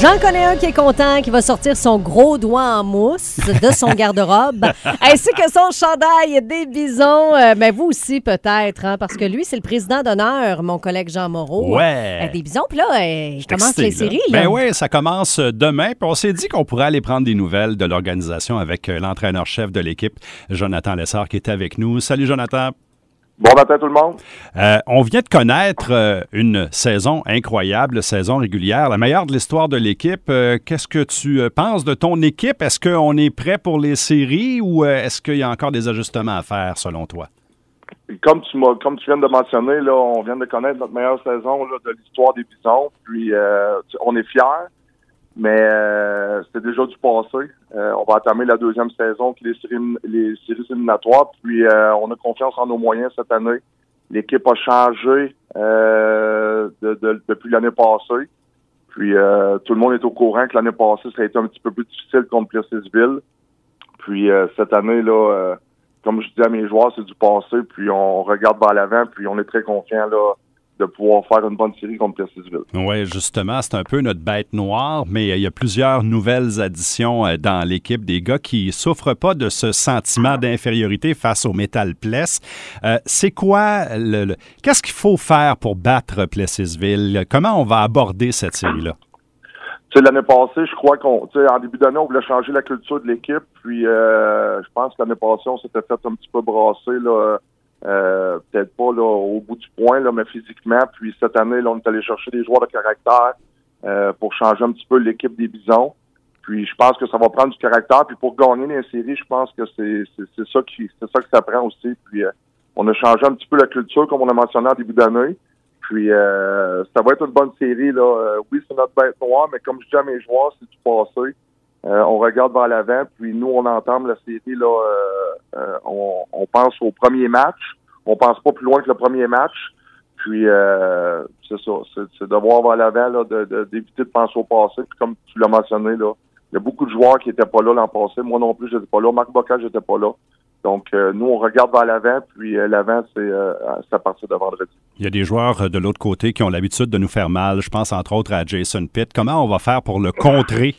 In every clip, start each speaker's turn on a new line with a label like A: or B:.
A: J'en connais un qui est content, qui va sortir son gros doigt en mousse de son garde-robe, ainsi que son chandail des bisons. Euh, mais vous aussi, peut-être, hein, parce que lui, c'est le président d'honneur, mon collègue Jean Moreau.
B: Ouais.
A: Euh, des bisons, puis là, euh, il commence
B: Excité,
A: les
B: là.
A: séries. Là.
B: Ben oui, ça commence demain. Puis on s'est dit qu'on pourrait aller prendre des nouvelles de l'organisation avec l'entraîneur-chef de l'équipe, Jonathan Lessard, qui est avec nous. Salut, Jonathan.
C: Bon matin tout le monde.
B: Euh, on vient de connaître euh, une saison incroyable, saison régulière, la meilleure de l'histoire de l'équipe. Euh, Qu'est-ce que tu penses de ton équipe? Est-ce qu'on est prêt pour les séries ou est-ce qu'il y a encore des ajustements à faire selon toi?
C: Comme tu comme tu viens de mentionner, là, on vient de connaître notre meilleure saison là, de l'histoire des Bisons. Puis euh, on est fiers, mais euh, c'était déjà du passé. Euh, on va entamer la deuxième saison, qui les séries, les séries éliminatoires. Puis euh, on a confiance en nos moyens cette année. L'équipe a changé euh, de- de- depuis l'année passée. Puis euh, tout le monde est au courant que l'année passée, ça a été un petit peu plus difficile contre Plessisville. Puis euh, cette année, là, comme je dis à mes joueurs, c'est du passé, puis on regarde vers l'avant, puis on est très confiant là de pouvoir faire une bonne série contre Plessisville.
B: Oui, justement, c'est un peu notre bête noire, mais euh, il y a plusieurs nouvelles additions euh, dans l'équipe, des gars qui souffrent pas de ce sentiment d'infériorité face au Metal Pless. Euh, c'est quoi le, le- qu'est-ce qu'il faut faire pour battre Plessisville? Comment on va aborder cette série-là?
C: Tu sais, l'année passée, je crois qu'on, en début d'année, on voulait changer la culture de l'équipe, puis euh, je pense que l'année passée, on s'était fait un petit peu brasser, là, euh, peut-être pas là, au bout du point, là, mais physiquement. Puis cette année, là, on est allé chercher des joueurs de caractère euh, pour changer un petit peu l'équipe des Bisons. Puis je pense que ça va prendre du caractère. Puis pour gagner les séries, je pense que c'est c'est c'est ça qui c'est ça que ça prend aussi. Puis euh, on a changé un petit peu la culture, comme on a mentionné en début d'année. Puis euh, ça va être une bonne série. Là. Euh, oui, c'est notre bête noire, mais comme je dis à mes joueurs, c'est du passé. Euh, on regarde vers l'avant, puis nous, on entame la série. Là, euh, euh, on, on pense au premier match. On pense pas plus loin que le premier match. Puis euh, c'est ça, c'est, de voir vers l'avant, là, d'éviter de penser au passé. Puis comme tu l'as mentionné, là, il y a beaucoup de joueurs qui étaient pas là l'an passé. Moi non plus, j'étais pas là. Marc Bocage, j'étais pas là. Donc euh, nous, on regarde vers l'avant, puis euh, l'avant, c'est, euh, à partir de vendredi.
B: Il y a des joueurs de l'autre côté qui ont l'habitude de nous faire mal. Je pense entre autres à Jason Pitt. Comment on va faire pour le contrer?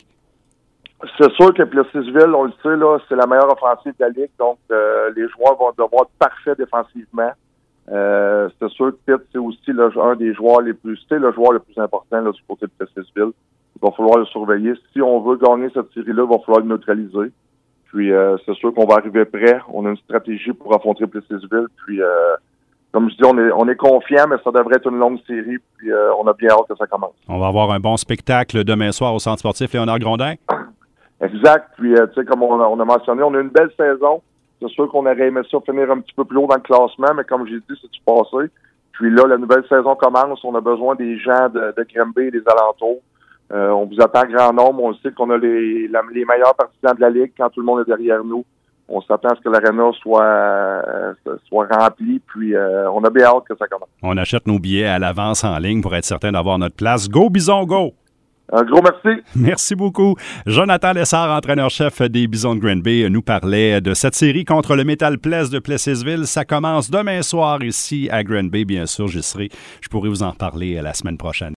C: C'est sûr que Plessisville, on le sait, là, c'est la meilleure offensive de la Ligue, donc euh, les joueurs vont devoir être parfaits défensivement. Euh, c'est sûr que Pitt, c'est aussi le- un des joueurs les plus, c'est le joueur le plus important là, du côté de Plessisville. Il va falloir le surveiller. Si on veut gagner cette série-là, il va falloir le neutraliser. Puis euh, c'est sûr qu'on va arriver prêt. On a une stratégie pour affronter Plessisville. Puis euh, comme je dis, on est, on est confiant, mais ça devrait être une longue série. Puis euh, on a bien hâte que ça commence.
B: On va avoir un bon spectacle demain soir au Centre sportif Léonard Grondin.
C: Exact. Puis, euh, tu sais, comme on a, on a mentionné, on a une belle saison. C'est sûr qu'on aurait aimé ça finir un petit peu plus haut dans le classement, mais comme j'ai dit, c'est du passé. Puis là, la nouvelle saison commence. On a besoin des gens de, de Granby et des alentours. Euh, on vous attend grand nombre. On sait qu'on a les, les meilleurs partisans de la Ligue quand tout le monde est derrière nous. On s'attend à ce que l'aréna soit, euh, soit remplie. Puis on a bien hâte que ça commence.
B: On achète nos billets à l'avance en ligne pour être certain d'avoir notre place. Go Bison, go!
C: Un gros merci.
B: Merci beaucoup. Jonathan Lessard, entraîneur-chef des Bisons de Granby, nous parlait de cette série contre le Metal Place de Plessisville. Ça commence demain soir ici à Granby, bien sûr. Serai. Je pourrai vous en parler la semaine prochaine.